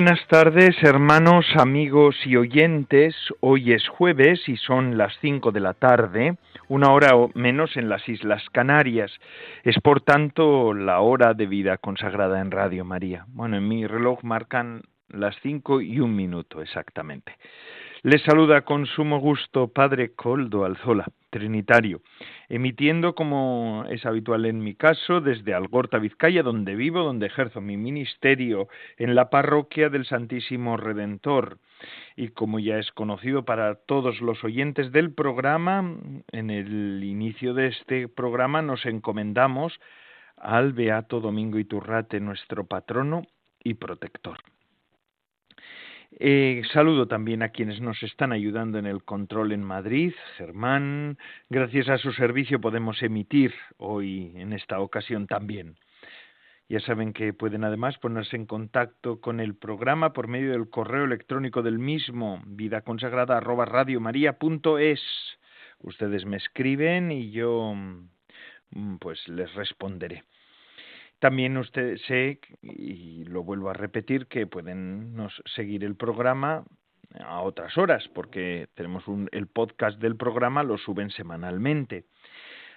Buenas tardes, hermanos, amigos y oyentes. Hoy es jueves y son las cinco de la tarde, una hora o menos en las Islas Canarias. Es por tanto la hora de vida consagrada en Radio María. Bueno, en mi reloj marcan las cinco y un minuto exactamente. Les saluda con sumo gusto Padre Coldo Alzola, Trinitario, emitiendo como es habitual en mi caso desde Algorta, Vizcaya, donde vivo, donde ejerzo mi ministerio en la parroquia del Santísimo Redentor. Y como ya es conocido para todos los oyentes del programa, en el inicio de este programa nos encomendamos al Beato Domingo Iturrate, nuestro patrono y protector. Eh, saludo también a quienes nos están ayudando en el control en Madrid, Germán. Gracias a su servicio podemos emitir hoy en esta ocasión también. Ya saben que pueden además ponerse en contacto con el programa por medio del correo electrónico del mismo, vidaconsagrada@radiomaria.es. Ustedes me escriben y yo mm, pues les responderé. También usted sé, y lo vuelvo a repetir, que pueden nos seguir el programa a otras horas, porque tenemos un, el podcast del programa, lo suben semanalmente.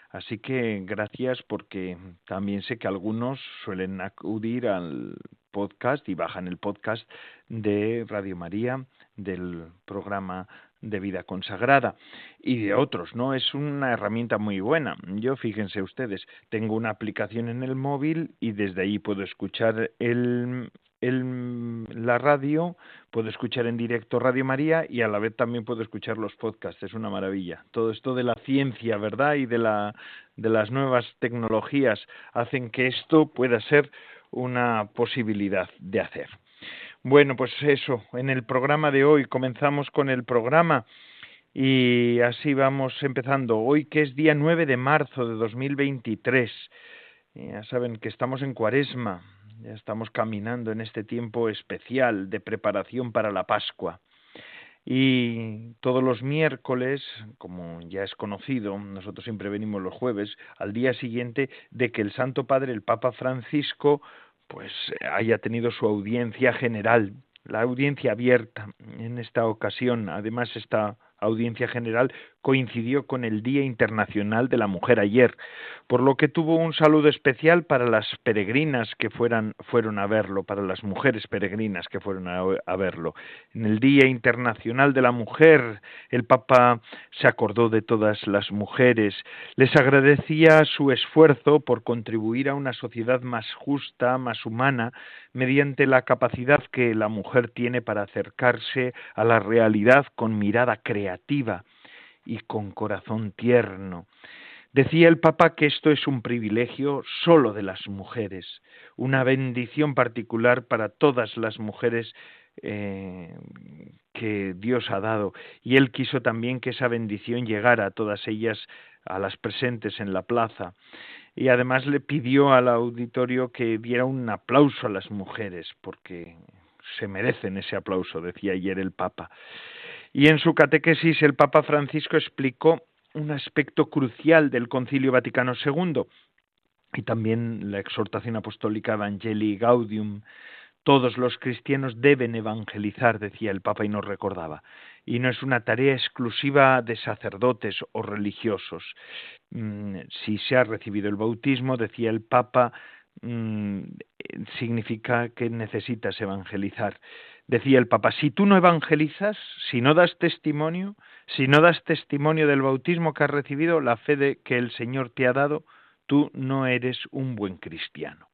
Así que gracias porque también sé que algunos suelen acudir al podcast y bajan el podcast de Radio María del programa de vida consagrada y de otros, ¿no? Es una herramienta muy buena. Yo, fíjense ustedes, tengo una aplicación en el móvil y desde ahí puedo escuchar el, la radio, puedo escuchar en directo Radio María y a la vez también puedo escuchar los podcasts. Es una maravilla. Todo esto de la ciencia, ¿verdad? Y de, la, de las nuevas tecnologías hacen que esto pueda ser una posibilidad de hacer. Bueno, pues eso, en el programa de hoy comenzamos con el programa y así vamos empezando. Hoy que es día 9 de marzo de 2023. Ya saben que estamos en cuaresma, ya estamos caminando en este tiempo especial de preparación para la Pascua. Y todos los miércoles, como ya es conocido, nosotros siempre venimos los jueves, al día siguiente de que el Santo Padre, el Papa Francisco, pues haya tenido su audiencia general, la audiencia abierta en esta ocasión. Además, esta audiencia general coincidió con el Día Internacional de la Mujer ayer, por lo que tuvo un saludo especial para las peregrinas que fueran, fueron a verlo, para las mujeres peregrinas que fueron a, a verlo. En el Día Internacional de la Mujer, el Papa se acordó de todas las mujeres, les agradecía su esfuerzo por contribuir a una sociedad más justa, más humana, mediante la capacidad que la mujer tiene para acercarse a la realidad con mirada creativa y con corazón tierno. Decía el Papa que esto es un privilegio solo de las mujeres, una bendición particular para todas las mujeres eh, que Dios ha dado. Y él quiso también que esa bendición llegara a todas ellas, a las presentes en la plaza. Y además le pidió al auditorio que diera un aplauso a las mujeres, porque se merecen ese aplauso, decía ayer el Papa. Y en su catequesis el Papa Francisco explicó un aspecto crucial del Concilio Vaticano II y también la exhortación apostólica Evangelii Gaudium. Todos los cristianos deben evangelizar, decía el Papa y nos recordaba. Y no es una tarea exclusiva de sacerdotes o religiosos. Mm, si se ha recibido el bautismo, decía el Papa, mm, significa que necesitas evangelizar. Decía el Papa, si tú no evangelizas, si no das testimonio, si no das testimonio del bautismo que has recibido, la fe de que el Señor te ha dado, tú no eres un buen cristiano.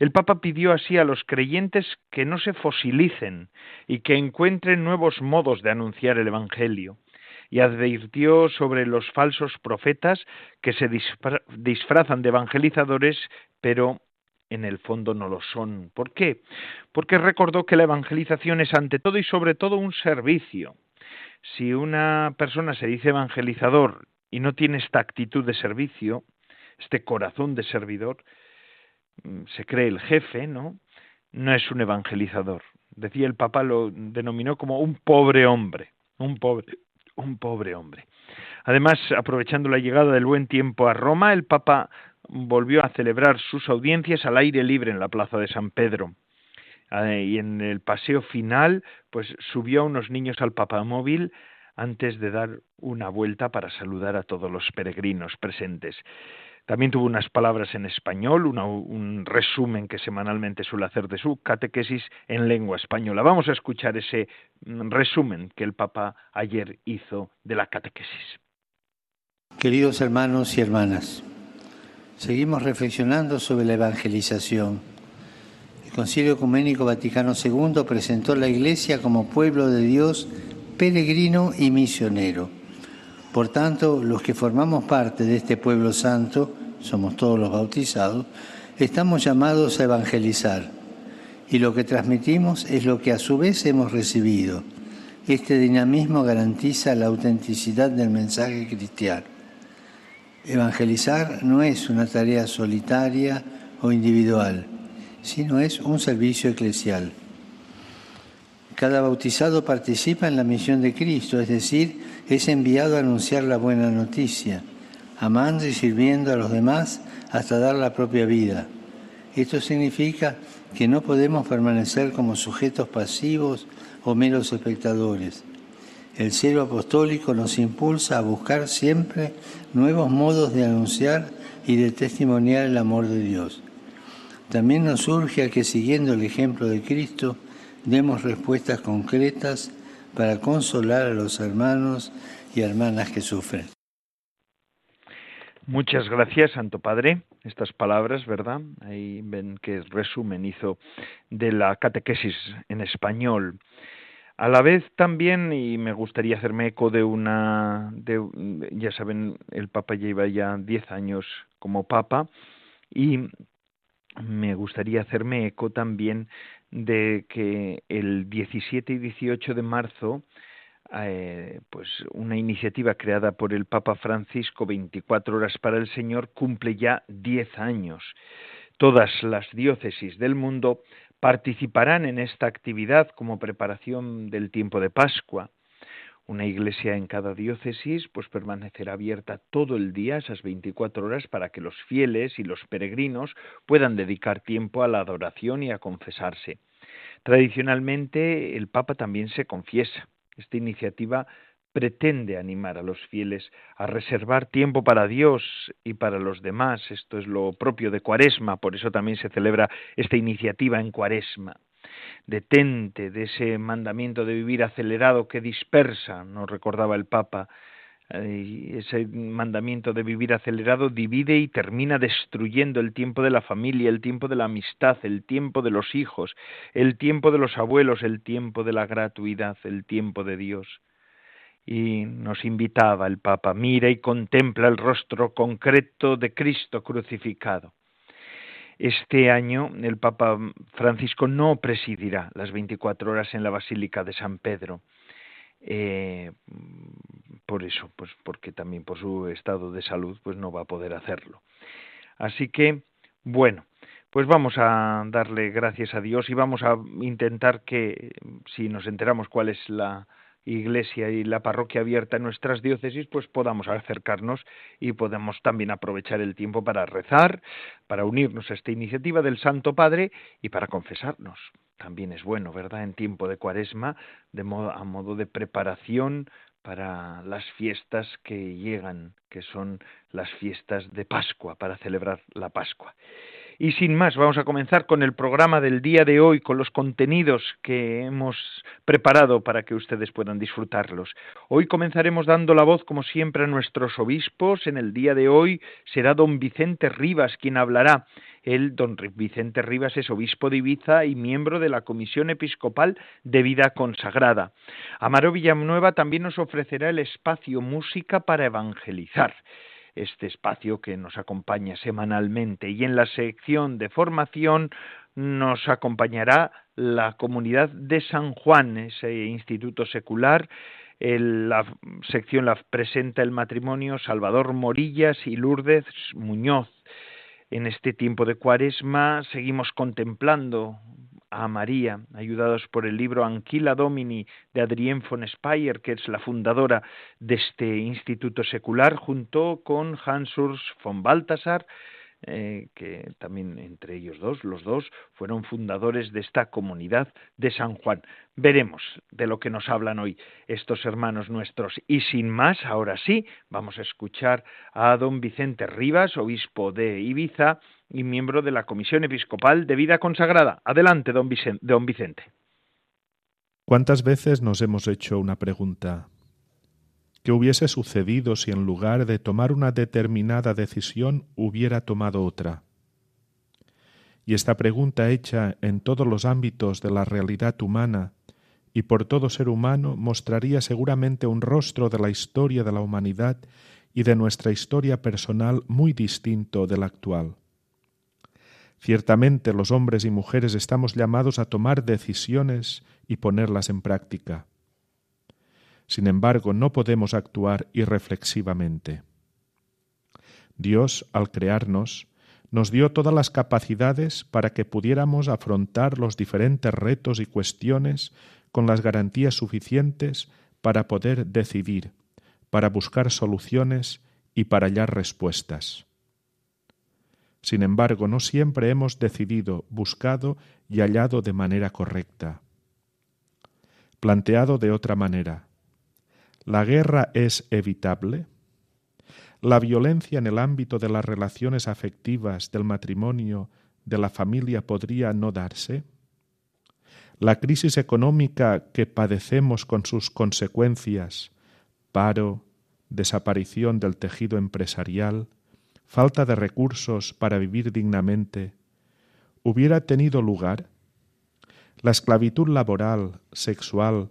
El Papa pidió así a los creyentes que no se fosilicen y que encuentren nuevos modos de anunciar el Evangelio y advirtió sobre los falsos profetas que se disfrazan de evangelizadores, pero en el fondo no lo son. ¿Por qué? Porque recordó que la evangelización es ante todo y sobre todo un servicio. Si una persona se dice evangelizador y no tiene esta actitud de servicio, este corazón de servidor, mm, se cree el jefe, ¿no? No es un evangelizador. Decía el Papa lo denominó como un pobre hombre, un pobre, un pobre hombre. Además, aprovechando la llegada del buen tiempo a Roma, el Papa volvió a celebrar sus audiencias al aire libre en la plaza de San Pedro. Eh, y en el paseo final, pues subió a unos niños al papamóvil antes de dar una vuelta para saludar a todos los peregrinos presentes. También tuvo unas palabras en español, un resumen que semanalmente suele hacer de su catequesis en lengua española. Vamos a escuchar ese mm, resumen que el Papa ayer hizo de la catequesis. Queridos hermanos y hermanas, seguimos reflexionando sobre la evangelización. El Concilio Ecuménico Vaticano II presentó la Iglesia como pueblo de Dios peregrino y misionero. Por tanto, los que formamos parte de este pueblo santo, somos todos los bautizados, estamos llamados a evangelizar. Y lo que transmitimos es lo que a su vez hemos recibido. Este dinamismo garantiza la autenticidad del mensaje cristiano. Evangelizar no es una tarea solitaria o individual, sino es un servicio eclesial. Cada bautizado participa en la misión de Cristo, es decir, es enviado a anunciar la buena noticia, amando y sirviendo a los demás hasta dar la propia vida. Esto significa que no podemos permanecer como sujetos pasivos o meros espectadores. El cielo apostólico nos impulsa a buscar siempre nuevos modos de anunciar y de testimoniar el amor de Dios. También nos urge a que siguiendo el ejemplo de Cristo, demos respuestas concretas para consolar a los hermanos y hermanas que sufren. Muchas gracias, Santo Padre. Estas palabras, ¿verdad? Ahí ven que resumen hizo de la catequesis en español. A la vez también, y me gustaría hacerme eco de una, de, ya saben, el Papa lleva ya diez años como Papa, y me gustaría hacerme eco también de que el 17 y 18 de marzo eh, pues una iniciativa creada por el Papa Francisco 24 horas para el Señor cumple ya 10 años. Todas las diócesis del mundo participarán en esta actividad como preparación del tiempo de Pascua. Una iglesia en cada diócesis pues permanecerá abierta todo el día, esas 24 horas, para que los fieles y los peregrinos puedan dedicar tiempo a la adoración y a confesarse. Tradicionalmente el Papa también se confiesa. Esta iniciativa pretende animar a los fieles a reservar tiempo para Dios y para los demás. Esto es lo propio de Cuaresma, por eso también se celebra esta iniciativa en Cuaresma detente de ese mandamiento de vivir acelerado que dispersa, nos recordaba el Papa, ese mandamiento de vivir acelerado divide y termina destruyendo el tiempo de la familia, el tiempo de la amistad, el tiempo de los hijos, el tiempo de los abuelos, el tiempo de la gratuidad, el tiempo de Dios. Y nos invitaba el Papa, mira y contempla el rostro concreto de Cristo crucificado. Este año el Papa Francisco no presidirá las 24 horas en la Basílica de San Pedro. Eh, por eso, pues porque también por su estado de salud, pues no va a poder hacerlo. Así que, bueno, pues vamos a darle gracias a Dios y vamos a intentar que, si nos enteramos cuál es la, iglesia y la parroquia abierta en nuestras diócesis, pues podamos acercarnos y podemos también aprovechar el tiempo para rezar, para unirnos a esta iniciativa del Santo Padre y para confesarnos. También es bueno, ¿verdad? En tiempo de cuaresma, de modo, a modo de preparación para las fiestas que llegan, que son las fiestas de Pascua, para celebrar la Pascua. Y sin más, vamos a comenzar con el programa del día de hoy, con los contenidos que hemos preparado para que ustedes puedan disfrutarlos. Hoy comenzaremos dando la voz, como siempre, a nuestros obispos. En el día de hoy será don Vicente Rivas quien hablará. El don Vicente Rivas es obispo de Ibiza y miembro de la Comisión Episcopal de Vida Consagrada. Amaro Villanueva también nos ofrecerá el espacio Música para Evangelizar este espacio que nos acompaña semanalmente y en la sección de formación nos acompañará la comunidad de San Juan, ese instituto secular la sección la presenta el matrimonio Salvador Morillas y Lourdes Muñoz. En este tiempo de cuaresma seguimos contemplando a María, ayudados por el libro Anquila Domini de Adrienne von Speyer, que es la fundadora de este instituto secular, junto con Hans Urs von Balthasar, eh, que también entre ellos dos, los dos, fueron fundadores de esta comunidad de San Juan. Veremos de lo que nos hablan hoy estos hermanos nuestros. Y sin más, ahora sí, vamos a escuchar a don Vicente Rivas, obispo de Ibiza y miembro de la Comisión Episcopal de Vida Consagrada. Adelante, don Vicente. Don Vicente. ¿Cuántas veces nos hemos hecho una pregunta? ¿Qué hubiese sucedido si en lugar de tomar una determinada decisión hubiera tomado otra? Y esta pregunta hecha en todos los ámbitos de la realidad humana y por todo ser humano mostraría seguramente un rostro de la historia de la humanidad y de nuestra historia personal muy distinto del actual. Ciertamente los hombres y mujeres estamos llamados a tomar decisiones y ponerlas en práctica. Sin embargo, no podemos actuar irreflexivamente. Dios, al crearnos, nos dio todas las capacidades para que pudiéramos afrontar los diferentes retos y cuestiones con las garantías suficientes para poder decidir, para buscar soluciones y para hallar respuestas. Sin embargo, no siempre hemos decidido, buscado y hallado de manera correcta. Planteado de otra manera, ¿La guerra es evitable? ¿La violencia en el ámbito de las relaciones afectivas, del matrimonio, de la familia podría no darse? ¿La crisis económica que padecemos con sus consecuencias, paro, desaparición del tejido empresarial, falta de recursos para vivir dignamente, hubiera tenido lugar? ¿La esclavitud laboral, sexual,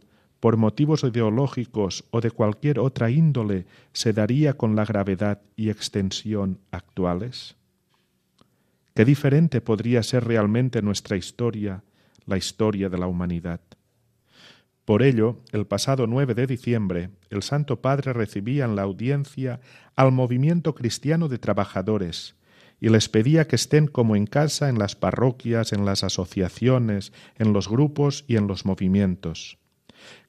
por motivos ideológicos o de cualquier otra índole se daría con la gravedad y extensión actuales? ¿Qué diferente podría ser realmente nuestra historia, la historia de la humanidad? Por ello, el pasado 9 de diciembre, el Santo Padre recibía en la audiencia al movimiento cristiano de trabajadores y les pedía que estén como en casa en las parroquias, en las asociaciones, en los grupos y en los movimientos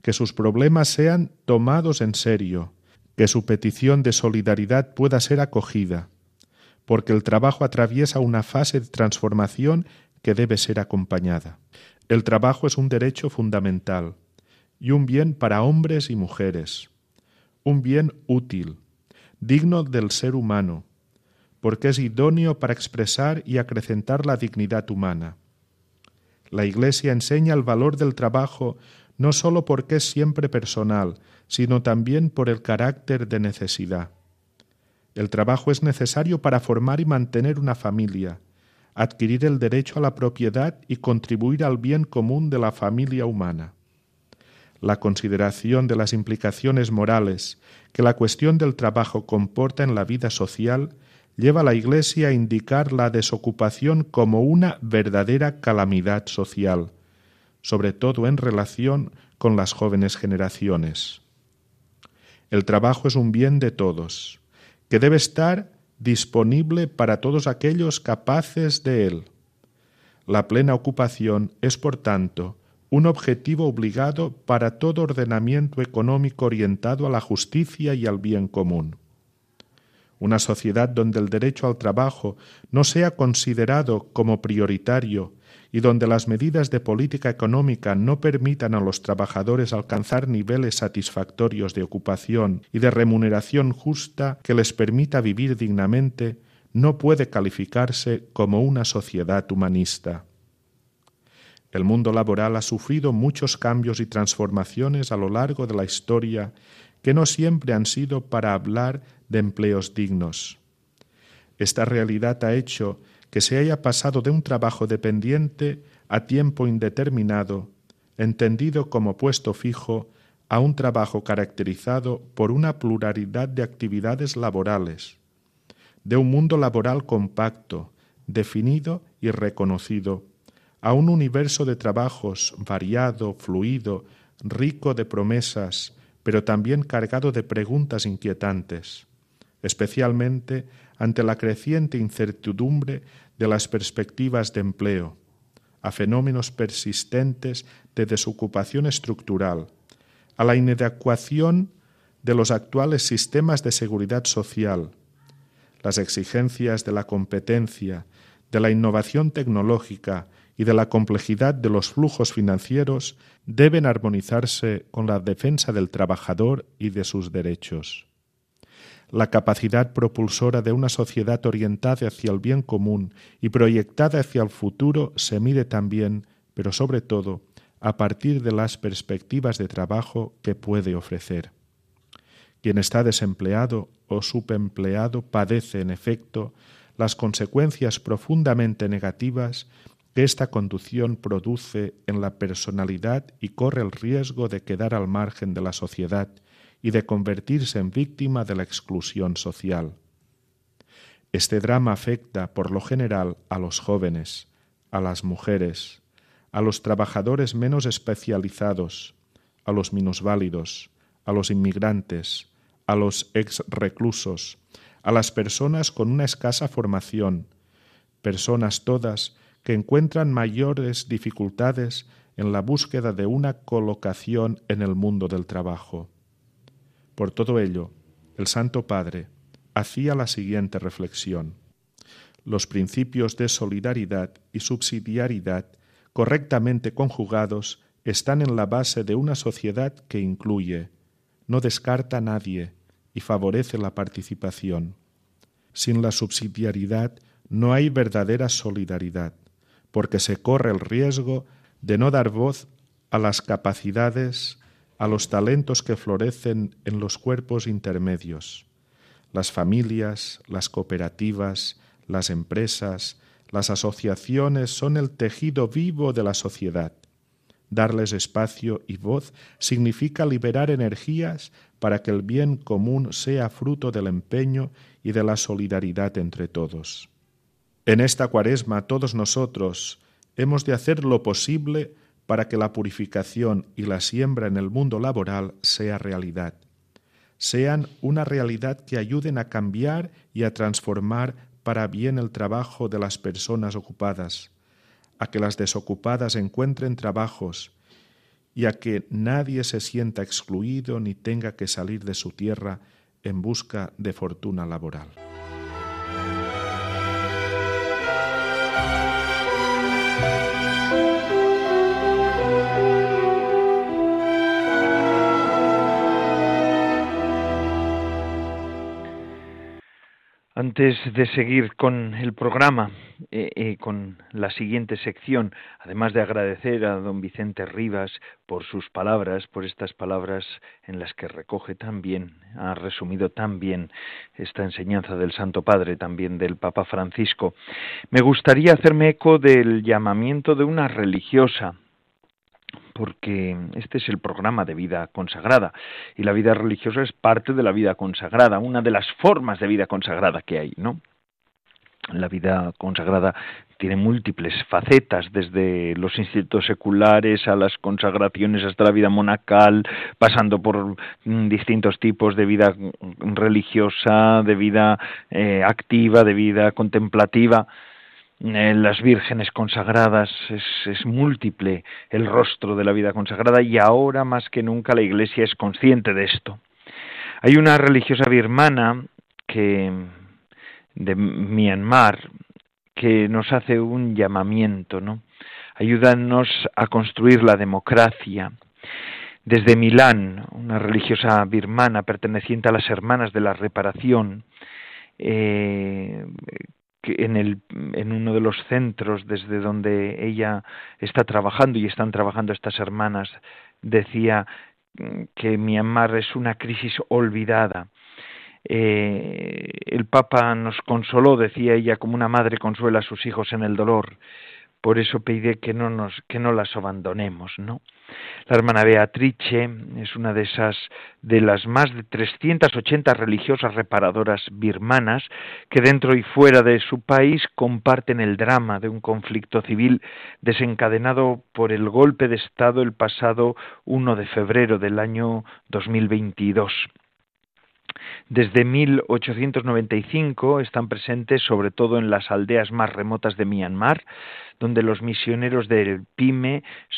que sus problemas sean tomados en serio, que su petición de solidaridad pueda ser acogida, porque el trabajo atraviesa una fase de transformación que debe ser acompañada. El trabajo es un derecho fundamental y un bien para hombres y mujeres, un bien útil, digno del ser humano, porque es idóneo para expresar y acrecentar la dignidad humana. La Iglesia enseña el valor del trabajo no sólo porque es siempre personal, sino también por el carácter de necesidad. El trabajo es necesario para formar y mantener una familia, adquirir el derecho a la propiedad y contribuir al bien común de la familia humana. La consideración de las implicaciones morales que la cuestión del trabajo comporta en la vida social lleva a la Iglesia a indicar la desocupación como una verdadera calamidad social, sobre todo en relación con las jóvenes generaciones. El trabajo es un bien de todos, que debe estar disponible para todos aquellos capaces de él. La plena ocupación es, por tanto, un objetivo obligado para todo ordenamiento económico orientado a la justicia y al bien común. Una sociedad donde el derecho al trabajo no sea considerado como prioritario y donde las medidas de política económica no permitan a los trabajadores alcanzar niveles satisfactorios de ocupación y de remuneración justa que les permita vivir dignamente, no puede calificarse como una sociedad humanista. El mundo laboral ha sufrido muchos cambios y transformaciones a lo largo de la historia que no siempre han sido para hablar de empleos dignos. Esta realidad ha hecho que se haya pasado de un trabajo dependiente a tiempo indeterminado, entendido como puesto fijo, a un trabajo caracterizado por una pluralidad de actividades laborales, de un mundo laboral compacto, definido y reconocido, a un universo de trabajos variado, fluido, rico de promesas, pero también cargado de preguntas inquietantes, especialmente ante la creciente incertidumbre de las perspectivas de empleo, a fenómenos persistentes de desocupación estructural, a la inadecuación de los actuales sistemas de seguridad social, las exigencias de la competencia, de la innovación tecnológica y de la complejidad de los flujos financieros deben armonizarse con la defensa del trabajador y de sus derechos. La capacidad propulsora de una sociedad orientada hacia el bien común y proyectada hacia el futuro se mide también, pero sobre todo, a partir de las perspectivas de trabajo que puede ofrecer. Quien está desempleado o subempleado padece, en efecto, las consecuencias profundamente negativas que esta conducción produce en la personalidad y corre el riesgo de quedar al margen de la sociedad y de convertirse en víctima de la exclusión social. Este drama afecta, por lo general, a los jóvenes, a las mujeres, a los trabajadores menos especializados, a los minusválidos, a los inmigrantes, a los ex reclusos, a las personas con una escasa formación, personas todas que encuentran mayores dificultades en la búsqueda de una colocación en el mundo del trabajo. Por todo ello, el Santo Padre hacía la siguiente reflexión. Los principios de solidaridad y subsidiariedad correctamente conjugados están en la base de una sociedad que incluye, no descarta a nadie y favorece la participación. Sin la subsidiariedad no hay verdadera solidaridad, porque se corre el riesgo de no dar voz a las capacidades, a los talentos que florecen en los cuerpos intermedios. Las familias, las cooperativas, las empresas, las asociaciones son el tejido vivo de la sociedad. Darles espacio y voz significa liberar energías para que el bien común sea fruto del empeño y de la solidaridad entre todos. En esta cuaresma todos nosotros hemos de hacer lo posible para que la purificación y la siembra en el mundo laboral sea realidad, sean una realidad que ayuden a cambiar y a transformar para bien el trabajo de las personas ocupadas, a que las desocupadas encuentren trabajos y a que nadie se sienta excluido ni tenga que salir de su tierra en busca de fortuna laboral. Antes de seguir con el programa, eh, eh, con la siguiente sección, además de agradecer a don Vicente Rivas por sus palabras, por estas palabras en las que recoge tan bien, ha resumido tan bien esta enseñanza del Santo Padre, también del Papa Francisco, me gustaría hacerme eco del llamamiento de una religiosa, porque este es el programa de vida consagrada y la vida religiosa es parte de la vida consagrada, una de las formas de vida consagrada que hay, ¿no? La vida consagrada tiene múltiples facetas, desde los institutos seculares a las consagraciones hasta la vida monacal, pasando por mm, distintos tipos de vida religiosa, de vida eh, activa, de vida contemplativa las vírgenes consagradas, es, es, múltiple el rostro de la vida consagrada y ahora más que nunca la Iglesia es consciente de esto. Hay una religiosa birmana que de Myanmar que nos hace un llamamiento, ¿no? Ayúdanos a construir la democracia. Desde Milán, una religiosa birmana perteneciente a las Hermanas de la Reparación, eh, en, el, en uno de los centros desde donde ella está trabajando y están trabajando estas hermanas, decía mm, que Myanmar es una crisis olvidada. Eh, el Papa nos consoló, decía ella, como una madre consuela a sus hijos en el dolor, por eso pide que no nos que no las abandonemos no la hermana Beatrice es una de esas de las más de 380 religiosas reparadoras birmanas que dentro y fuera de su país comparten el drama de un conflicto civil desencadenado por el golpe de estado el pasado 1 de febrero del año 2022 desde 1895 están presentes sobre todo en las aldeas más remotas de Myanmar, donde los misioneros del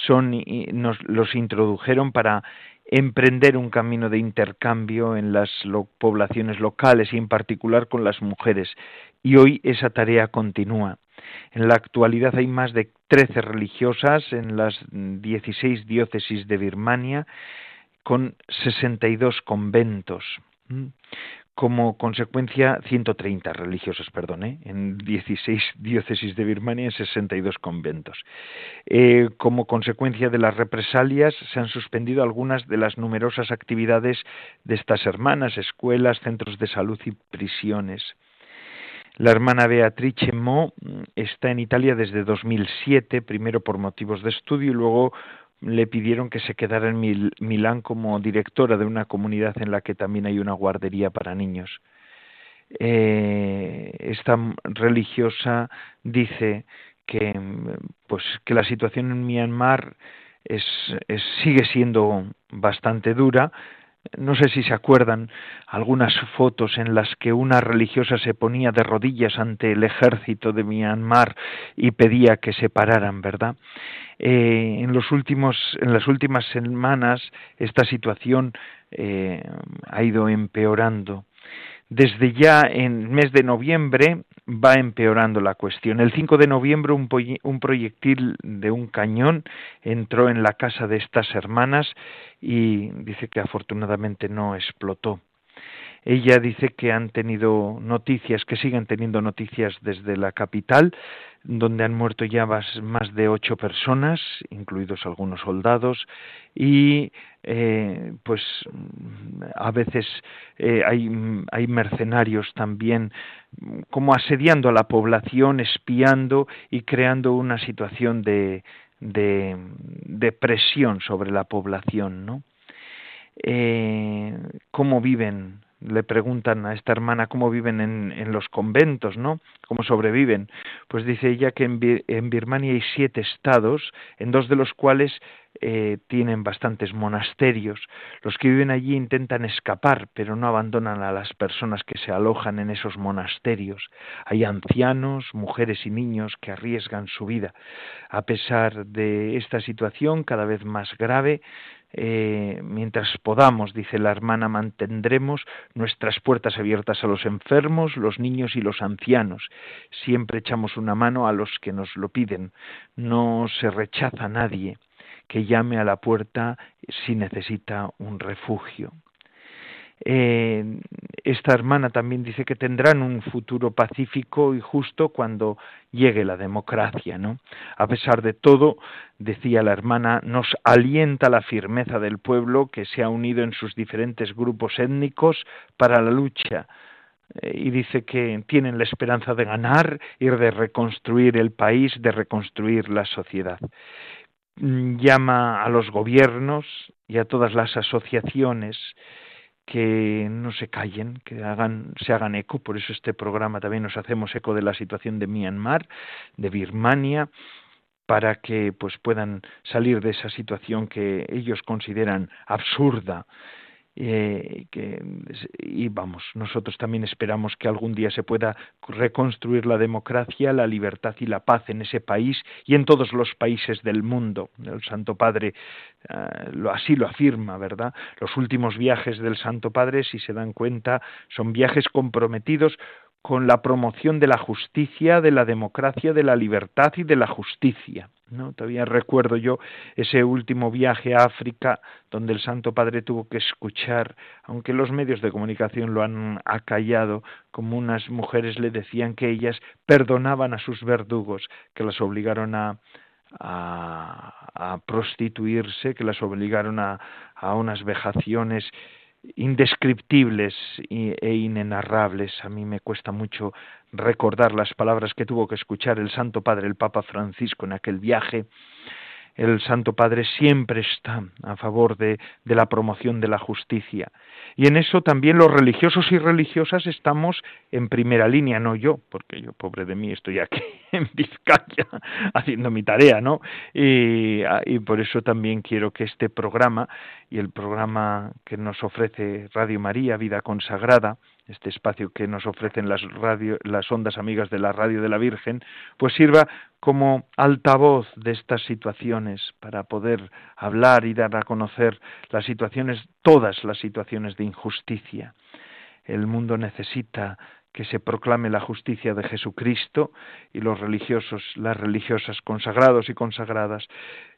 son, nos, los introdujeron para emprender un camino de intercambio en las poblaciones locales y en particular con las mujeres. Y hoy esa tarea continúa. En la actualidad hay más de 13 religiosas en las 16 diócesis de Birmania con 62 conventos. Como consecuencia, 130 religiosas, perdón, ¿eh? en 16 diócesis de Birmania y 62 conventos. Eh, como consecuencia de las represalias, se han suspendido algunas de las numerosas actividades de estas hermanas, escuelas, centros de salud y prisiones. La hermana Beatrice Mo mm, está en Italia desde 2007, primero por motivos de estudio y luego le pidieron que se quedara en Milán como directora de una comunidad en la que también hay una guardería para niños. Eh, esta religiosa dice que, pues, que la situación en Myanmar es, sigue siendo bastante dura, no sé si se acuerdan algunas fotos en las que una religiosa se ponía de rodillas ante el ejército de Myanmar y pedía que se pararan, ¿verdad? Eh, en los últimos, en las últimas semanas esta situación eh, ha ido empeorando. Desde ya en mes de noviembre va empeorando la cuestión. El 5 de noviembre un, un, proyectil de un cañón entró en la casa de estas hermanas y dice que afortunadamente no explotó. Ella dice que han tenido noticias, que siguen teniendo noticias desde la capital, donde han muerto ya más de ocho personas, incluidos algunos soldados, y eh, pues a veces eh, hay, mercenarios también como asediando a la población, espiando y creando una situación de, de, de presión sobre la población, ¿no? Eh, ¿Cómo viven le preguntan a esta hermana cómo viven en, en, los conventos, ¿no? ¿Cómo sobreviven? Pues dice ella que en, Birmania hay siete estados, en dos de los cuales eh, tienen bastantes monasterios. Los que viven allí intentan escapar, pero no abandonan a las personas que se alojan en esos monasterios. Hay ancianos, mujeres y niños que arriesgan su vida. A pesar de esta situación cada vez más grave, eh, mientras podamos, dice la hermana, mantendremos nuestras puertas abiertas a los enfermos, los niños y los ancianos. Siempre echamos una mano a los que nos lo piden. No se rechaza a nadie que llame a la puerta si necesita un refugio. Eh, esta hermana también dice que tendrán un futuro pacífico y justo cuando llegue la democracia, ¿no? A pesar de todo, decía la hermana, nos alienta la firmeza del pueblo que se ha unido en sus diferentes grupos étnicos para la lucha eh, y dice que tienen la esperanza de ganar y de reconstruir el país, de reconstruir la sociedad. Mm, llama a los gobiernos y a todas las asociaciones que no se callen, que hagan, se hagan eco, por eso este programa también nos hacemos eco de la situación de Myanmar, de Birmania, para que pues puedan salir de esa situación que ellos consideran absurda eh, que, y vamos, nosotros también esperamos que algún día se pueda reconstruir la democracia, la libertad y la paz en ese país y en todos los países del mundo. El Santo Padre eh, lo, así lo afirma, ¿verdad? Los últimos viajes del Santo Padre, si se dan cuenta, son viajes comprometidos con la promoción de la justicia, de la democracia, de la libertad y de la justicia. ¿no? Todavía recuerdo yo ese último viaje a África donde el Santo Padre tuvo que escuchar, aunque los medios de comunicación lo han acallado, como unas mujeres le decían que ellas perdonaban a sus verdugos, que las obligaron a, a, prostituirse, que las obligaron a, a unas vejaciones indescriptibles e inenarrables. A mí me cuesta mucho recordar las palabras que tuvo que escuchar el Santo Padre, el Papa Francisco, en aquel viaje el Santo Padre siempre está a favor de, la promoción de la justicia. Y en eso también los religiosos y religiosas estamos en primera línea, no yo, porque yo, pobre de mí, estoy aquí en Vizcaya haciendo mi tarea, ¿no? Y, y por eso también quiero que este programa y el programa que nos ofrece Radio María, Vida Consagrada, este espacio que nos ofrecen las, radio, las ondas amigas de la radio de la Virgen, pues sirva como altavoz de estas situaciones para poder hablar y dar a conocer las situaciones, todas las situaciones de injusticia. El mundo necesita que se proclame la justicia de Jesucristo y los religiosos, las religiosas consagrados y consagradas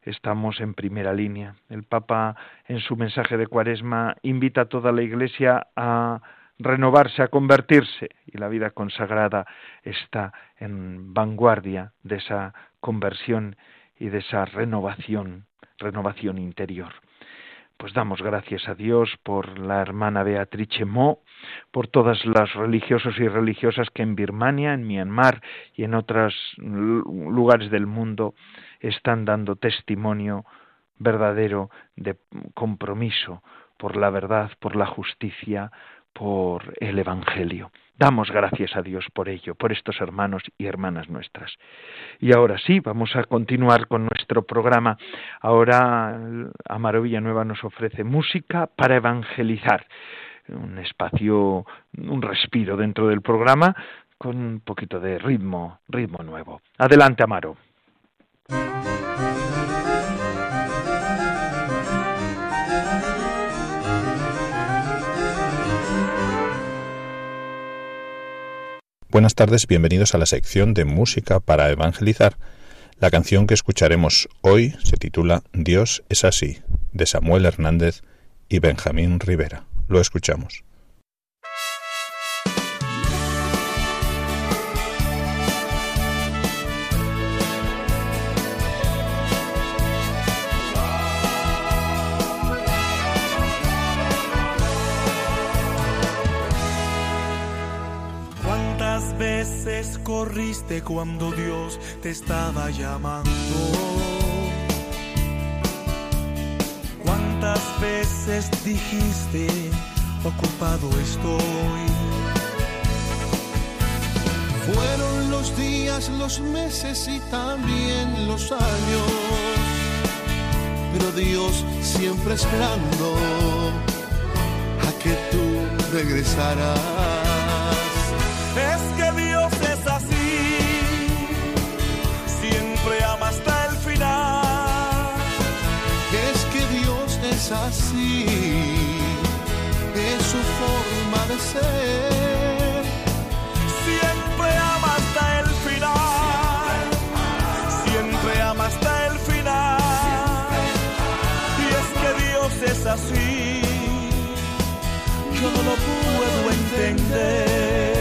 estamos en primera línea. El Papa en su mensaje de Cuaresma invita a toda la Iglesia a renovarse, a convertirse, y la vida consagrada está en vanguardia de esa conversión y de esa renovación, renovación interior. Pues damos gracias a Dios por la hermana Beatrice Mo, por todas las religiosos y religiosas que en Birmania, en Myanmar y en otros lugares del mundo están dando testimonio verdadero de compromiso por la verdad, por la justicia, por el Evangelio. Damos gracias a Dios por ello, por estos hermanos y hermanas nuestras. Y ahora sí, vamos a continuar con nuestro programa. Ahora Amaro Villanueva nos ofrece música para evangelizar. Un espacio, un respiro dentro del programa con un poquito de ritmo, ritmo nuevo. Adelante, Amaro. Buenas tardes, bienvenidos a la sección de Música para Evangelizar. La canción que escucharemos hoy se titula Dios es así, de Samuel Hernández y Benjamín Rivera. Lo escuchamos. Cuando Dios te estaba llamando. ¿Cuántas veces dijiste, ocupado estoy? Fueron los días, los meses y también los años, pero Dios siempre esperando a que tú regresaras. así, es su forma de ser. Siempre ama hasta el final, siempre ama hasta el final. Y es que Dios es así, yo no lo puedo entender.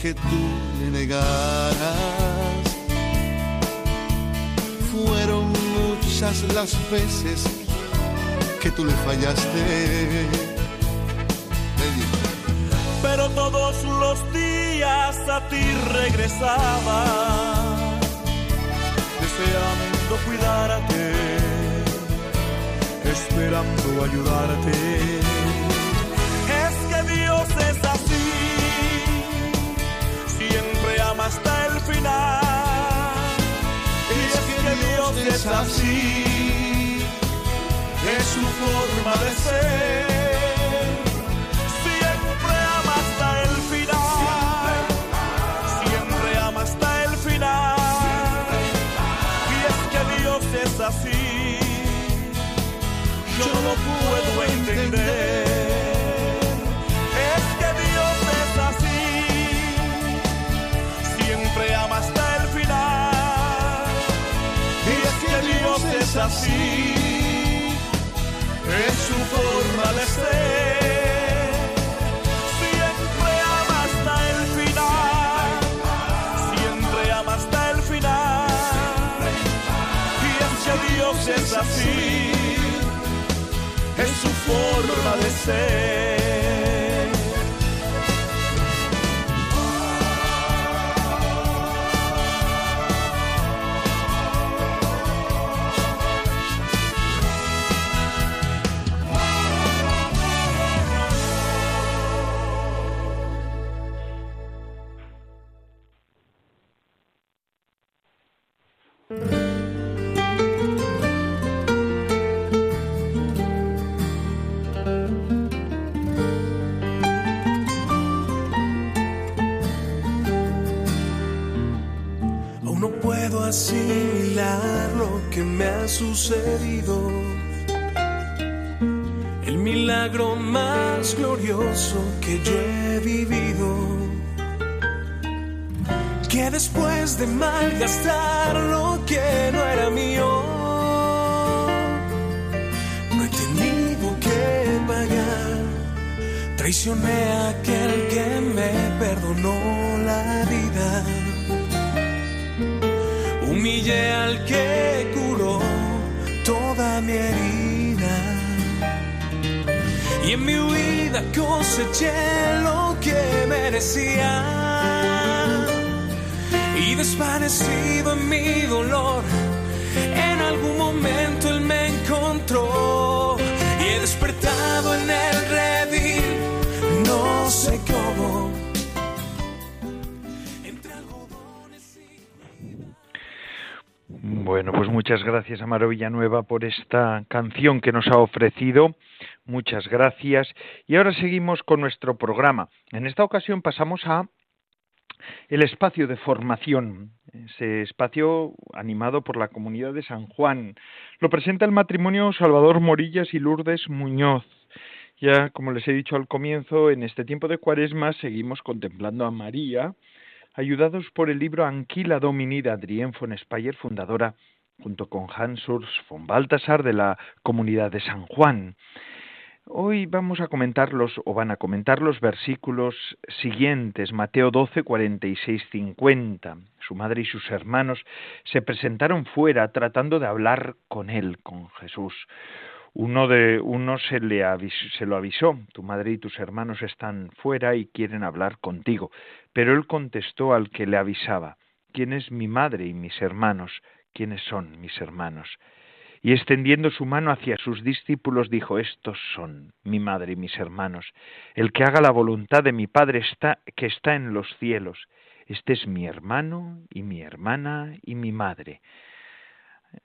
Que tú le negaras. Fueron muchas las veces que tú le fallaste. Pero todos los días a ti regresaba, deseando cuidarte, esperando ayudarte. Es que Dios es así hasta el final. Y es que Dios es así, es su forma de ser. Siempre ama hasta el final, siempre ama hasta el final. Y es que Dios es así, yo no lo puedo entender. Así, es su forma de ser. Siempre ama hasta el final, siempre ama hasta el final. Y es que Dios es así, es su forma de ser. Coseché lo que merecía. Y desvanecido en mi dolor, en algún momento él me encontró. Y he despertado en el redil, no sé cómo. Bueno, pues muchas gracias a Maro Villanueva por esta canción que nos ha ofrecido. Muchas gracias. Y ahora seguimos con nuestro programa. En esta ocasión pasamos a el espacio de formación, ese espacio animado por la comunidad de San Juan. Lo presenta el matrimonio Salvador Morillas y Lourdes Muñoz. Ya, como les he dicho al comienzo, en este tiempo de cuaresma seguimos contemplando a María, ayudados por el libro Anquila Domini de von Speyer, fundadora, junto con Hans Urs von Balthasar, de la comunidad de San Juan. Hoy vamos a comentar los, o van a comentar los versículos siguientes, Mateo 12, 46, 50. Su madre y sus hermanos se presentaron fuera tratando de hablar con él, con Jesús. Uno de uno se le se lo avisó, tu madre y tus hermanos están fuera y quieren hablar contigo. Pero él contestó al que le avisaba, ¿quién es mi madre y mis hermanos? ¿Quiénes son mis hermanos? Y extendiendo su mano hacia sus discípulos dijo, estos son mi madre y mis hermanos. El que haga la voluntad de mi Padre está, que está en los cielos. Este es mi hermano y mi hermana y mi madre.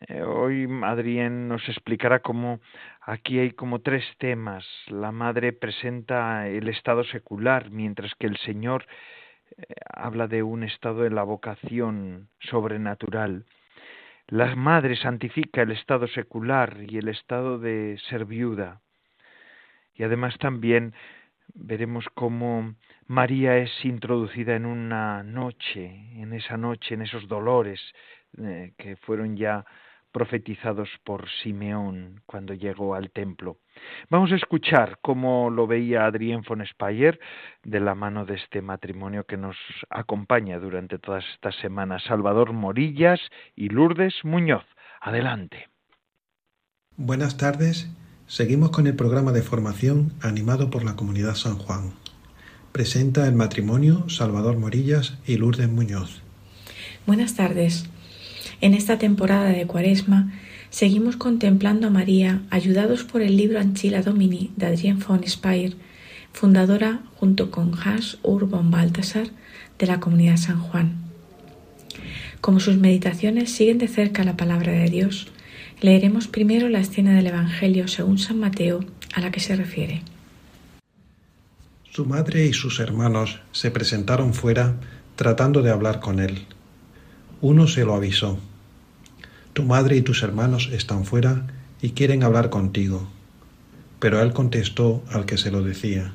Eh, Hoy Adrián nos explicará cómo aquí hay como tres temas. La madre presenta el estado secular, mientras que el Señor eh, habla de un estado de la vocación sobrenatural. La madre santifica el estado secular y el estado de ser viuda. Y además también veremos cómo María es introducida en una noche, en esa noche, en esos dolores eh, que fueron ya profetizados por Simeón cuando llegó al templo. Vamos a escuchar cómo lo veía Adrien von Speyer de la mano de este matrimonio que nos acompaña durante todas estas semanas, Salvador Morillas y Lourdes Muñoz. Adelante. Buenas tardes. Seguimos con el programa de formación animado por la Comunidad San Juan. Presenta el matrimonio Salvador Morillas y Lourdes Muñoz. Buenas tardes. En esta temporada de Cuaresma seguimos contemplando a María, ayudados por el libro Anchila Domini de Adrienne von Speyer, fundadora junto con Hans Urban Balthasar de la Comunidad San Juan. Como sus meditaciones siguen de cerca la palabra de Dios, leeremos primero la escena del Evangelio según San Mateo a la que se refiere. Su madre y sus hermanos se presentaron fuera tratando de hablar con él. Uno se lo avisó. Tu madre y tus hermanos están fuera y quieren hablar contigo. Pero él contestó al que se lo decía,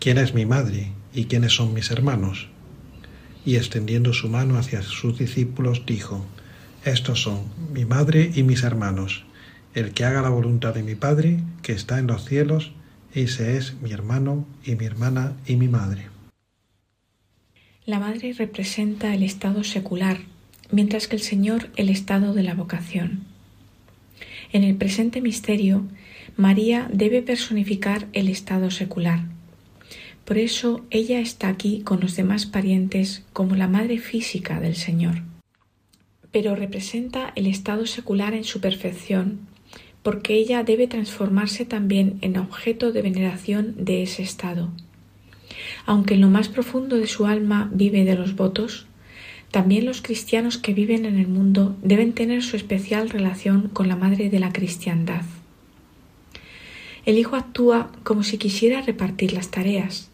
¿quién es mi madre y quiénes son mis hermanos? Y extendiendo su mano hacia sus discípulos dijo, Estos son mi madre y mis hermanos. El que haga la voluntad de mi Padre, que está en los cielos, ese es mi hermano y mi hermana y mi madre. La madre representa el estado secular, mientras que el Señor el estado de la vocación. En el presente misterio, María debe personificar el estado secular. Por eso ella está aquí con los demás parientes como la madre física del Señor. Pero representa el estado secular en su perfección, porque ella debe transformarse también en objeto de veneración de ese estado. Aunque en lo más profundo de su alma vive de los votos, también los cristianos que viven en el mundo deben tener su especial relación con la Madre de la Cristiandad. El Hijo actúa como si quisiera repartir las tareas.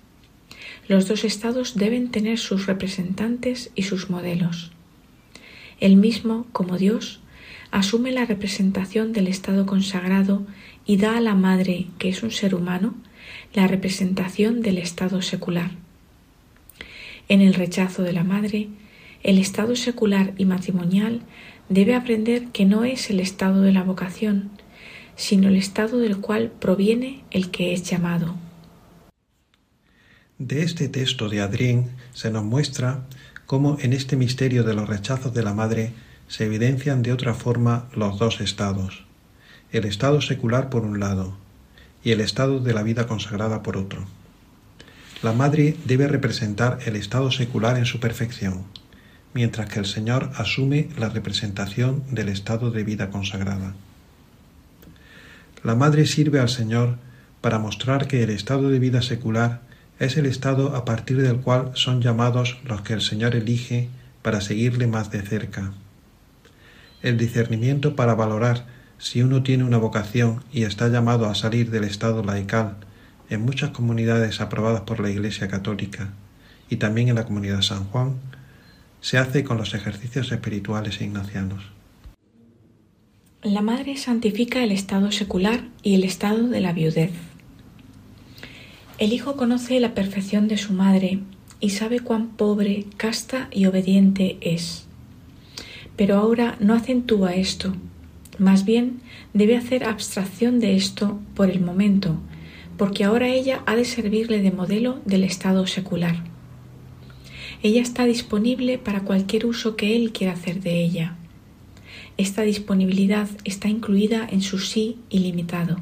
Los dos estados deben tener sus representantes y sus modelos. Él mismo, como Dios, asume la representación del estado consagrado y da a la Madre, que es un ser humano, la representación del estado secular. En el rechazo de la madre, el estado secular y matrimonial debe aprender que no es el estado de la vocación, sino el estado del cual proviene el que es llamado. De este texto de Adrien se nos muestra cómo en este misterio de los rechazos de la madre se evidencian de otra forma los dos estados, el estado secular por un lado y el estado de la vida consagrada por otro. La madre debe representar el estado secular en su perfección, mientras que el Señor asume la representación del estado de vida consagrada. La madre sirve al Señor para mostrar que el estado de vida secular es el estado a partir del cual son llamados los que el Señor elige para seguirle más de cerca. El discernimiento para valorar si uno tiene una vocación y está llamado a salir del estado laical en muchas comunidades aprobadas por la Iglesia Católica y también en la comunidad San Juan, se hace con los ejercicios espirituales e ignacianos. La Madre santifica el estado secular y el estado de la viudez. El Hijo conoce la perfección de su Madre y sabe cuán pobre, casta y obediente es. Pero ahora no acentúa esto, más bien debe hacer abstracción de esto por el momento, porque ahora ella ha de servirle de modelo del estado secular. Ella está disponible para cualquier uso que él quiera hacer de ella. Esta disponibilidad está incluida en su sí ilimitado.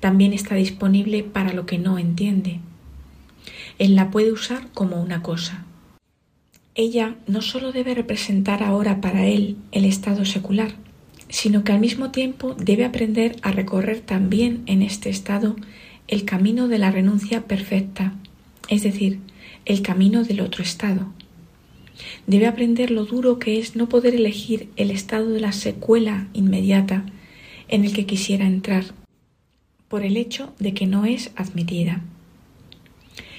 También está disponible para lo que no entiende. Él la puede usar como una cosa. Ella no sólo debe representar ahora para él el estado secular, sino que al mismo tiempo debe aprender a recorrer también en este estado el camino de la renuncia perfecta, es decir, el camino del otro estado. Debe aprender lo duro que es no poder elegir el estado de la secuela inmediata en el que quisiera entrar, por el hecho de que no es admitida.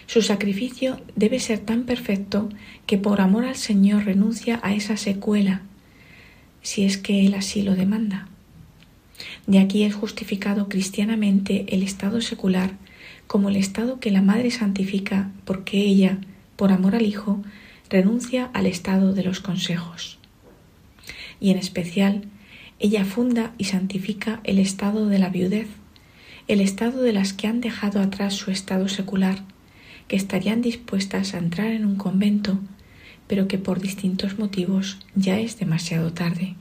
Su sacrificio debe ser tan perfecto que por amor al Señor renuncia a esa secuela, si es que Él así lo demanda. De aquí es justificado cristianamente el estado secular como el estado que la Madre santifica porque ella, por amor al Hijo, renuncia al estado de los consejos. Y en especial, ella funda y santifica el estado de la viudez, el estado de las que han dejado atrás su estado secular que estarían dispuestas a entrar en un convento, pero que por distintos motivos ya es demasiado tarde.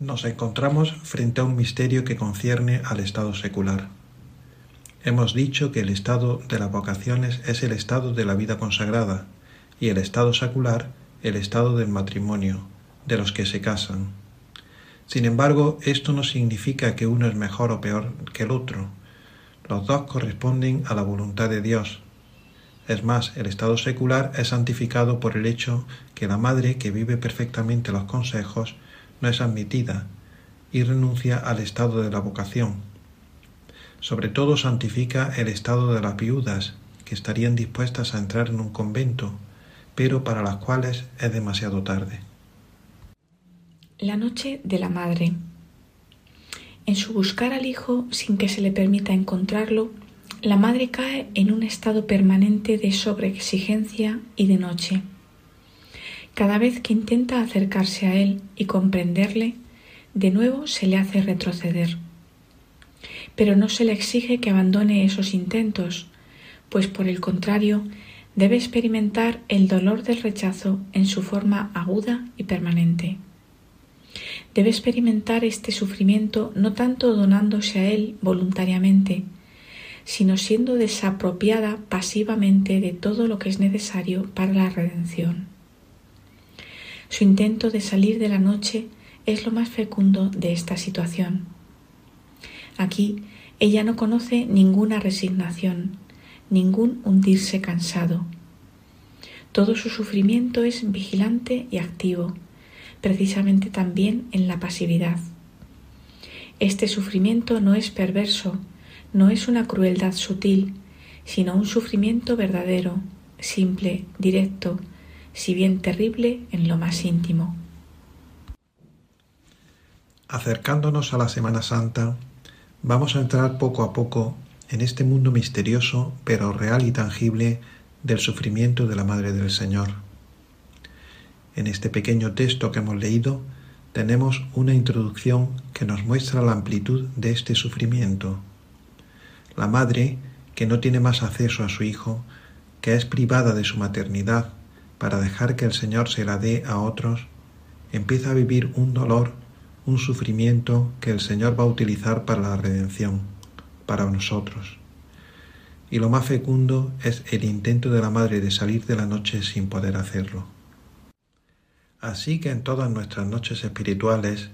Nos encontramos frente a un misterio que concierne al estado secular. Hemos dicho que el estado de las vocaciones es el estado de la vida consagrada y el estado secular el estado del matrimonio, de los que se casan. Sin embargo, esto no significa que uno es mejor o peor que el otro, los dos corresponden a la voluntad de Dios. Es más, el estado secular es santificado por el hecho que la madre que vive perfectamente los consejos no es admitida y renuncia al estado de la vocación. Sobre todo santifica el estado de las viudas, que estarían dispuestas a entrar en un convento, pero para las cuales es demasiado tarde. La noche de la madre. En su buscar al hijo sin que se le permita encontrarlo, la madre cae en un estado permanente de sobreexigencia y de noche. Cada vez que intenta acercarse a Él y comprenderle, de nuevo se le hace retroceder. Pero no se le exige que abandone esos intentos, pues por el contrario debe experimentar el dolor del rechazo en su forma aguda y permanente. Debe experimentar este sufrimiento no tanto donándose a él voluntariamente, sino siendo desapropiada pasivamente de todo lo que es necesario para la redención. Su intento de salir de la noche es lo más fecundo de esta situación. Aquí ella no conoce ninguna resignación, ningún hundirse cansado. Todo su sufrimiento es vigilante y activo, precisamente también en la pasividad. Este sufrimiento no es perverso, no es una crueldad sutil, sino un sufrimiento verdadero, simple, directo, si bien terrible en lo más íntimo. Acercándonos a la Semana Santa, vamos a entrar poco a poco en este mundo misterioso pero real y tangible del sufrimiento de la Madre del Señor. En este pequeño texto que hemos leído tenemos una introducción que nos muestra la amplitud de este sufrimiento. La madre, que no tiene más acceso a su hijo, que es privada de su maternidad para dejar que el Señor se la dé a otros, empieza a vivir un dolor, un sufrimiento que el Señor va a utilizar para la redención para nosotros. Y lo más fecundo es el intento de la madre de salir de la noche sin poder hacerlo. Así que en todas nuestras noches espirituales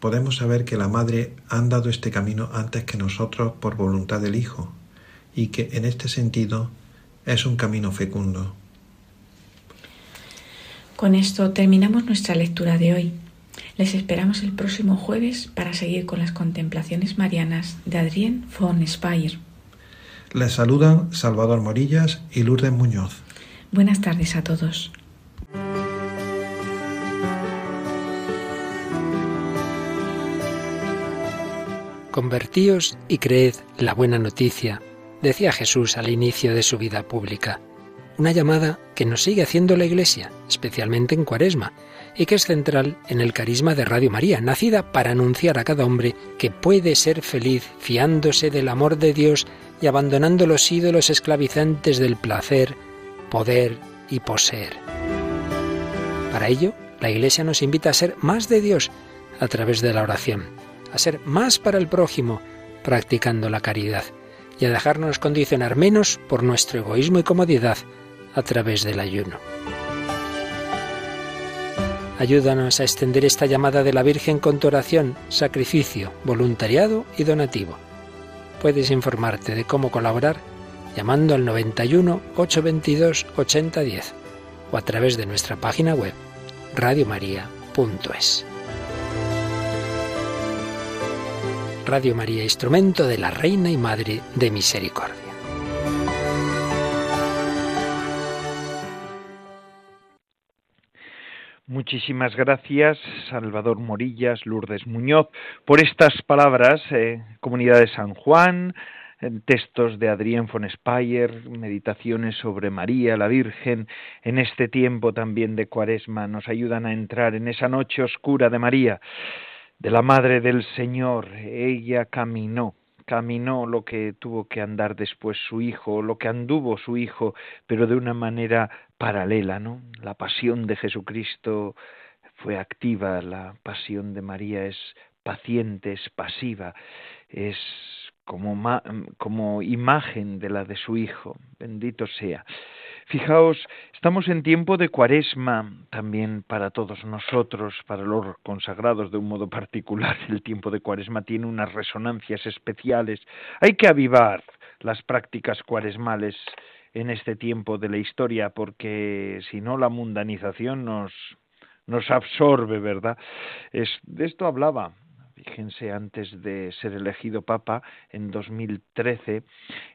podemos saber que la madre ha andado este camino antes que nosotros por voluntad del Hijo, y que en este sentido es un camino fecundo. Con esto terminamos nuestra lectura de hoy. Les esperamos el próximo jueves para seguir con las contemplaciones marianas de Adrien von Speyer. Les saludan Salvador Morillas y Lourdes Muñoz. Buenas tardes a todos. Convertíos y creed la buena noticia, decía Jesús al inicio de su vida pública. Una llamada que nos sigue haciendo la Iglesia, especialmente en Cuaresma, y que es central en el carisma de Radio María, nacida para anunciar a cada hombre que puede ser feliz fiándose del amor de Dios y abandonando los ídolos esclavizantes del placer, poder y poseer. Para ello, la Iglesia nos invita a ser más de Dios a través de la oración, a ser más para el prójimo practicando la caridad y a dejarnos condicionar menos por nuestro egoísmo y comodidad a través del ayuno. Ayúdanos a extender esta llamada de la Virgen con tu oración, sacrificio, voluntariado y donativo. Puedes informarte de cómo colaborar llamando al 91 822 8010 o a través de nuestra página web radiomaria.es. Radio María, instrumento de la Reina y Madre de Misericordia. Muchísimas gracias, Salvador Morillas, Lourdes Muñoz, por estas palabras, eh, Comunidad de San Juan, textos de Adrián von Speyer, meditaciones sobre María, la Virgen, en este tiempo también de Cuaresma, nos ayudan a entrar en esa noche oscura de María, de la Madre del Señor. Ella caminó, caminó lo que tuvo que andar después su hijo, lo que anduvo su hijo, pero de una manera paralela, ¿no? La pasión de Jesucristo fue activa, la pasión de María es paciente, es pasiva, es como, imagen de la de su Hijo, bendito sea. Fijaos, estamos en tiempo de cuaresma también para todos nosotros, para los consagrados de un modo particular. El tiempo de cuaresma tiene unas resonancias especiales. Hay que avivar las prácticas cuaresmales en este tiempo de la historia, porque si no la mundanización nos, nos absorbe, ¿verdad? Es, de esto hablaba fíjense, antes de ser elegido papa en 2013,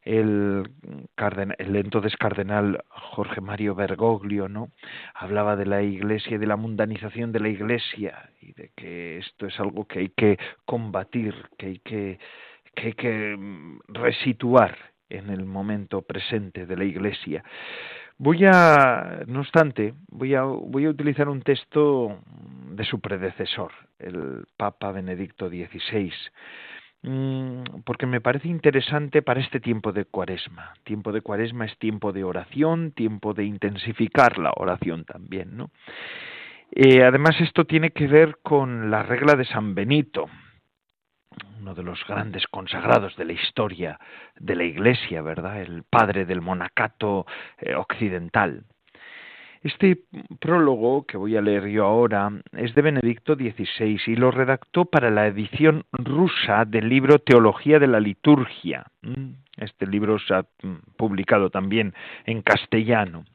el, cardenal, el entonces cardenal Jorge Mario Bergoglio, ¿no? Hablaba de la iglesia y de la mundanización de la iglesia y de que esto es algo que hay que combatir, que hay que, que, hay que resituar en el momento presente de la Iglesia. Voy a, no obstante, voy a, utilizar un texto de su predecesor, el Papa Benedicto XVI, mm, porque me parece interesante para este tiempo de cuaresma. Tiempo de cuaresma es tiempo de oración, tiempo de intensificar la oración también, ¿no? Eh, además, esto tiene que ver con la regla de San Benito, uno de los grandes consagrados de la historia de la Iglesia, ¿verdad? El padre del monacato eh, occidental. Este prólogo que voy a leer yo ahora es de Benedicto XVI y lo redactó para la edición rusa del libro Teología de la Liturgia. Este libro se ha publicado también en castellano.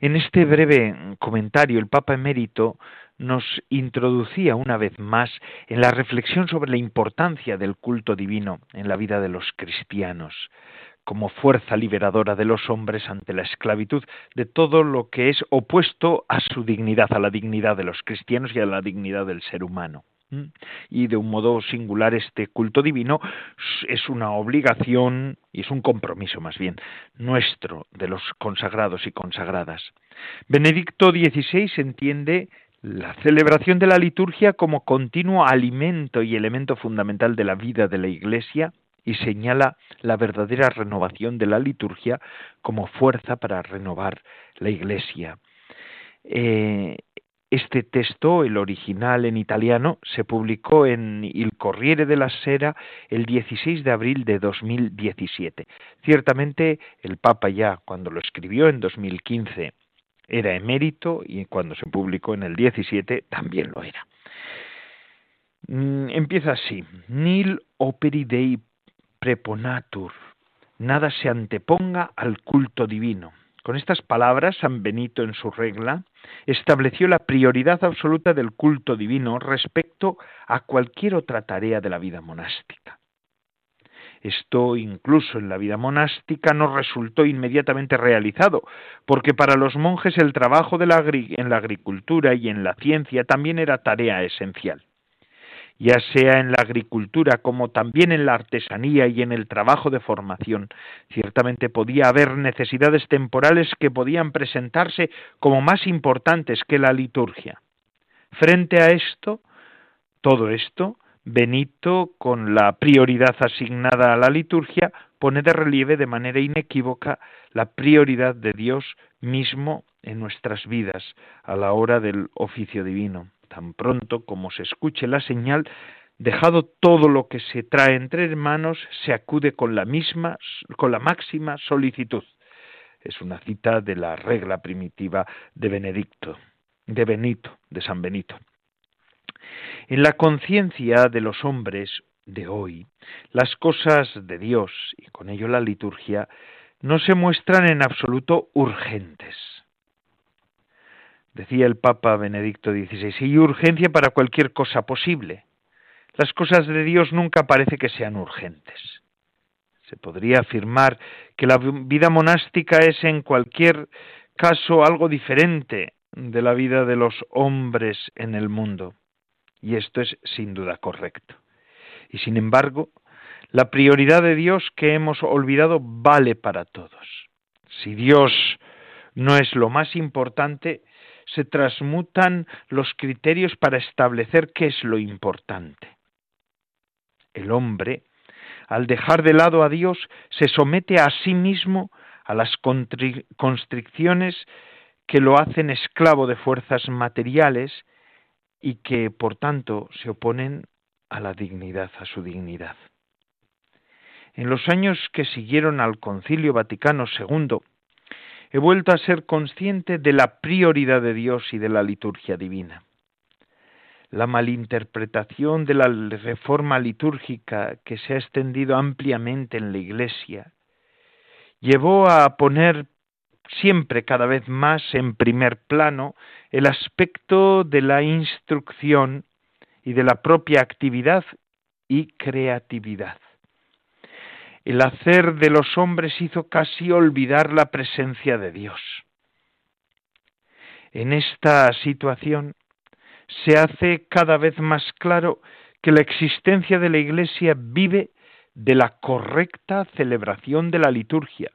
En este breve comentario, el Papa emérito nos introducía una vez más en la reflexión sobre la importancia del culto divino en la vida de los cristianos, como fuerza liberadora de los hombres ante la esclavitud de todo lo que es opuesto a su dignidad, a la dignidad de los cristianos y a la dignidad del ser humano. Y de un modo singular este culto divino es una obligación y es un compromiso más bien nuestro de los consagrados y consagradas. Benedicto XVI entiende la celebración de la liturgia como continuo alimento y elemento fundamental de la vida de la Iglesia y señala la verdadera renovación de la liturgia como fuerza para renovar la Iglesia. Eh, este texto, el original en italiano, se publicó en Il Corriere della Sera el 16 de abril de 2017. Ciertamente el Papa ya cuando lo escribió en 2015 era emérito y cuando se publicó en el 17 también lo era. Mm, empieza así: Nil operi dei preponatur, nada se anteponga al culto divino. Con estas palabras, San Benito en su regla estableció la prioridad absoluta del culto divino respecto a cualquier otra tarea de la vida monástica. Esto incluso en la vida monástica no resultó inmediatamente realizado, porque para los monjes el trabajo en la agricultura y en la ciencia también era tarea esencial ya sea en la agricultura como también en la artesanía y en el trabajo de formación. Ciertamente podía haber necesidades temporales que podían presentarse como más importantes que la liturgia. Frente a esto, todo esto, Benito, con la prioridad asignada a la liturgia, pone de relieve de manera inequívoca la prioridad de Dios mismo en nuestras vidas a la hora del oficio divino tan pronto como se escuche la señal, dejado todo lo que se trae entre manos, se acude con la misma, con la máxima solicitud. Es una cita de la regla primitiva de Benedicto, de Benito, de San Benito. En la conciencia de los hombres de hoy, las cosas de Dios y con ello la liturgia no se muestran en absoluto urgentes decía el Papa Benedicto XVI, y urgencia para cualquier cosa posible. Las cosas de Dios nunca parece que sean urgentes. Se podría afirmar que la vida monástica es en cualquier caso algo diferente de la vida de los hombres en el mundo. Y esto es sin duda correcto. Y sin embargo, la prioridad de Dios que hemos olvidado vale para todos. Si Dios no es lo más importante, se transmutan los criterios para establecer qué es lo importante. El hombre, al dejar de lado a Dios, se somete a sí mismo a las constricciones que lo hacen esclavo de fuerzas materiales y que, por tanto, se oponen a la dignidad, a su dignidad. En los años que siguieron al Concilio Vaticano II, he vuelto a ser consciente de la prioridad de Dios y de la liturgia divina. La malinterpretación de la reforma litúrgica que se ha extendido ampliamente en la Iglesia llevó a poner siempre cada vez más en primer plano el aspecto de la instrucción y de la propia actividad y creatividad el hacer de los hombres hizo casi olvidar la presencia de Dios. En esta situación se hace cada vez más claro que la existencia de la Iglesia vive de la correcta celebración de la liturgia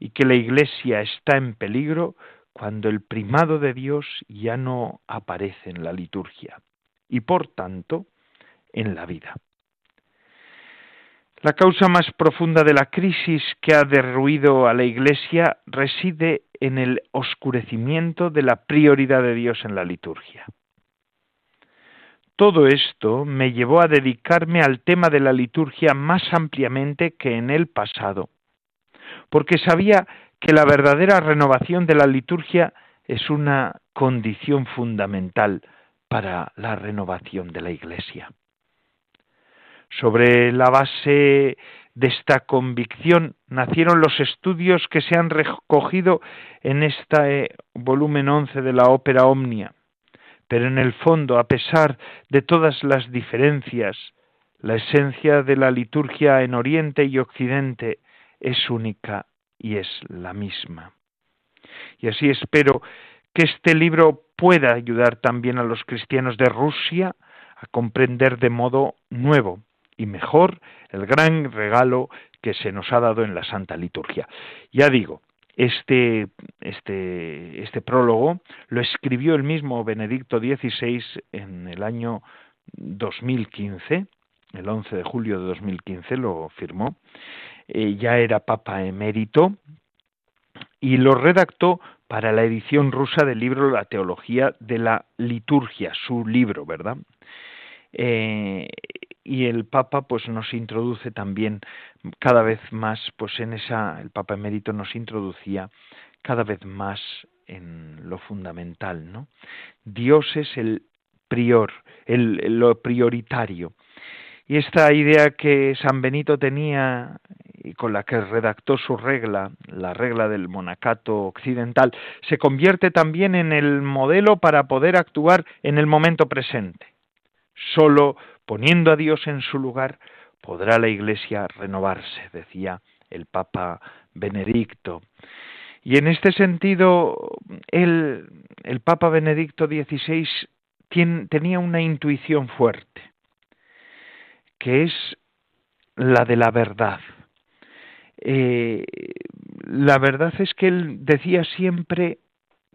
y que la Iglesia está en peligro cuando el primado de Dios ya no aparece en la liturgia y por tanto en la vida. La causa más profunda de la crisis que ha derruido a la Iglesia reside en el oscurecimiento de la prioridad de Dios en la liturgia. Todo esto me llevó a dedicarme al tema de la liturgia más ampliamente que en el pasado, porque sabía que la verdadera renovación de la liturgia es una condición fundamental para la renovación de la Iglesia. Sobre la base de esta convicción nacieron los estudios que se han recogido en este volumen 11 de la ópera Omnia. Pero en el fondo, a pesar de todas las diferencias, la esencia de la liturgia en Oriente y Occidente es única y es la misma. Y así espero que este libro pueda ayudar también a los cristianos de Rusia a comprender de modo nuevo y mejor el gran regalo que se nos ha dado en la Santa Liturgia. Ya digo, este, este, este prólogo lo escribió el mismo Benedicto XVI en el año 2015, el 11 de julio de 2015 lo firmó, eh, ya era Papa emérito y lo redactó para la edición rusa del libro La Teología de la Liturgia, su libro, ¿verdad? Eh, y el Papa pues nos introduce también cada vez más pues en esa el Papa emérito nos introducía cada vez más en lo fundamental, ¿no? Dios es el prior, el, lo prioritario. Y esta idea que San Benito tenía y con la que redactó su regla, la regla del monacato occidental, se convierte también en el modelo para poder actuar en el momento presente. Solo poniendo a Dios en su lugar, podrá la Iglesia renovarse, decía el Papa Benedicto. Y en este sentido, el, Papa Benedicto XVI tenía una intuición fuerte, que es la de la verdad. Eh, la verdad es que él decía siempre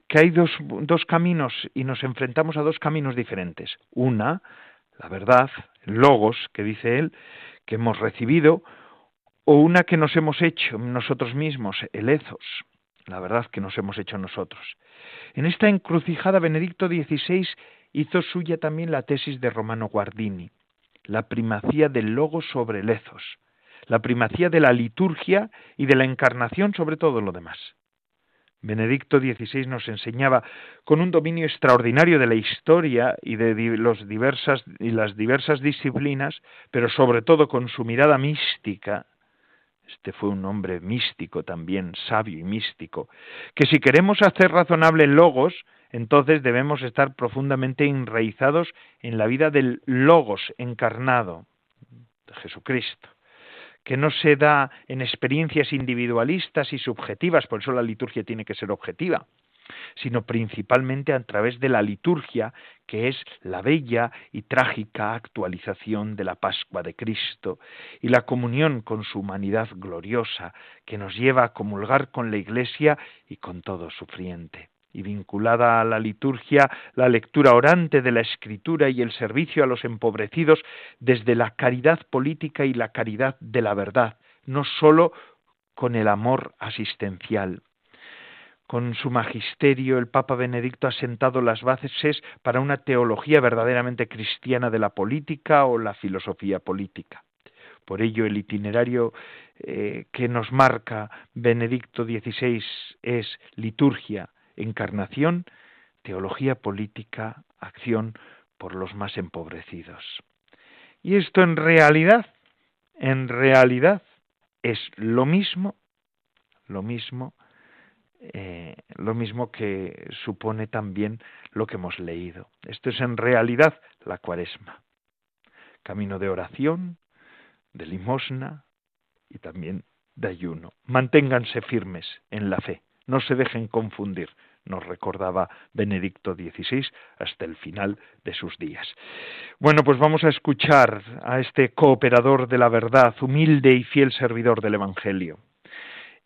que hay dos, dos caminos y nos enfrentamos a dos caminos diferentes. Una, la verdad, logos que dice él, que hemos recibido, o una que nos hemos hecho nosotros mismos, el la verdad que nos hemos hecho nosotros. En esta encrucijada Benedicto XVI hizo suya también la tesis de Romano Guardini, la primacía del logos sobre el la primacía de la liturgia y de la encarnación sobre todo lo demás. Benedicto XVI nos enseñaba con un dominio extraordinario de la historia y de los diversas, y las diversas disciplinas, pero sobre todo con su mirada mística. Este fue un hombre místico también, sabio y místico, que si queremos hacer razonable logos, entonces debemos estar profundamente enraizados en la vida del logos encarnado, Jesucristo que no se da en experiencias individualistas y subjetivas, por eso la liturgia tiene que ser objetiva, sino principalmente a través de la liturgia, que es la bella y trágica actualización de la Pascua de Cristo y la comunión con su humanidad gloriosa, que nos lleva a comulgar con la Iglesia y con todo sufriente y vinculada a la liturgia, la lectura orante de la escritura y el servicio a los empobrecidos desde la caridad política y la caridad de la verdad, no sólo con el amor asistencial. Con su magisterio, el Papa Benedicto ha sentado las bases para una teología verdaderamente cristiana de la política o la filosofía política. Por ello, el itinerario eh, que nos marca Benedicto XVI es liturgia, encarnación, teología política, acción por los más empobrecidos. Y esto en realidad, en realidad es lo mismo, lo mismo, eh, lo mismo que supone también lo que hemos leído. Esto es en realidad la cuaresma. Camino de oración, de limosna y también de ayuno. Manténganse firmes en la fe. No se dejen confundir, nos recordaba Benedicto XVI hasta el final de sus días. Bueno, pues vamos a escuchar a este cooperador de la verdad, humilde y fiel servidor del Evangelio.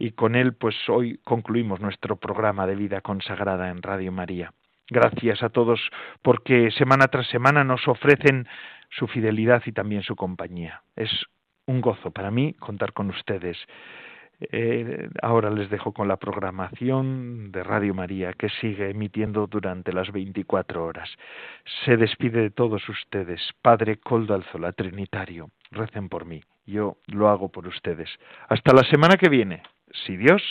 y con él pues hoy concluimos nuestro programa de vida consagrada en Radio María. Gracias a todos porque semana tras semana nos ofrecen su fidelidad y también su compañía. Es un gozo para mí contar con ustedes. Eh, ahora les dejo con la programación de Radio María que sigue emitiendo durante las 24 horas. Se despide de todos ustedes, Padre Coldo Alzola, Trinitario. Recen por mí, yo lo hago por ustedes. Hasta la semana que viene, si Dios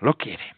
lo quiere.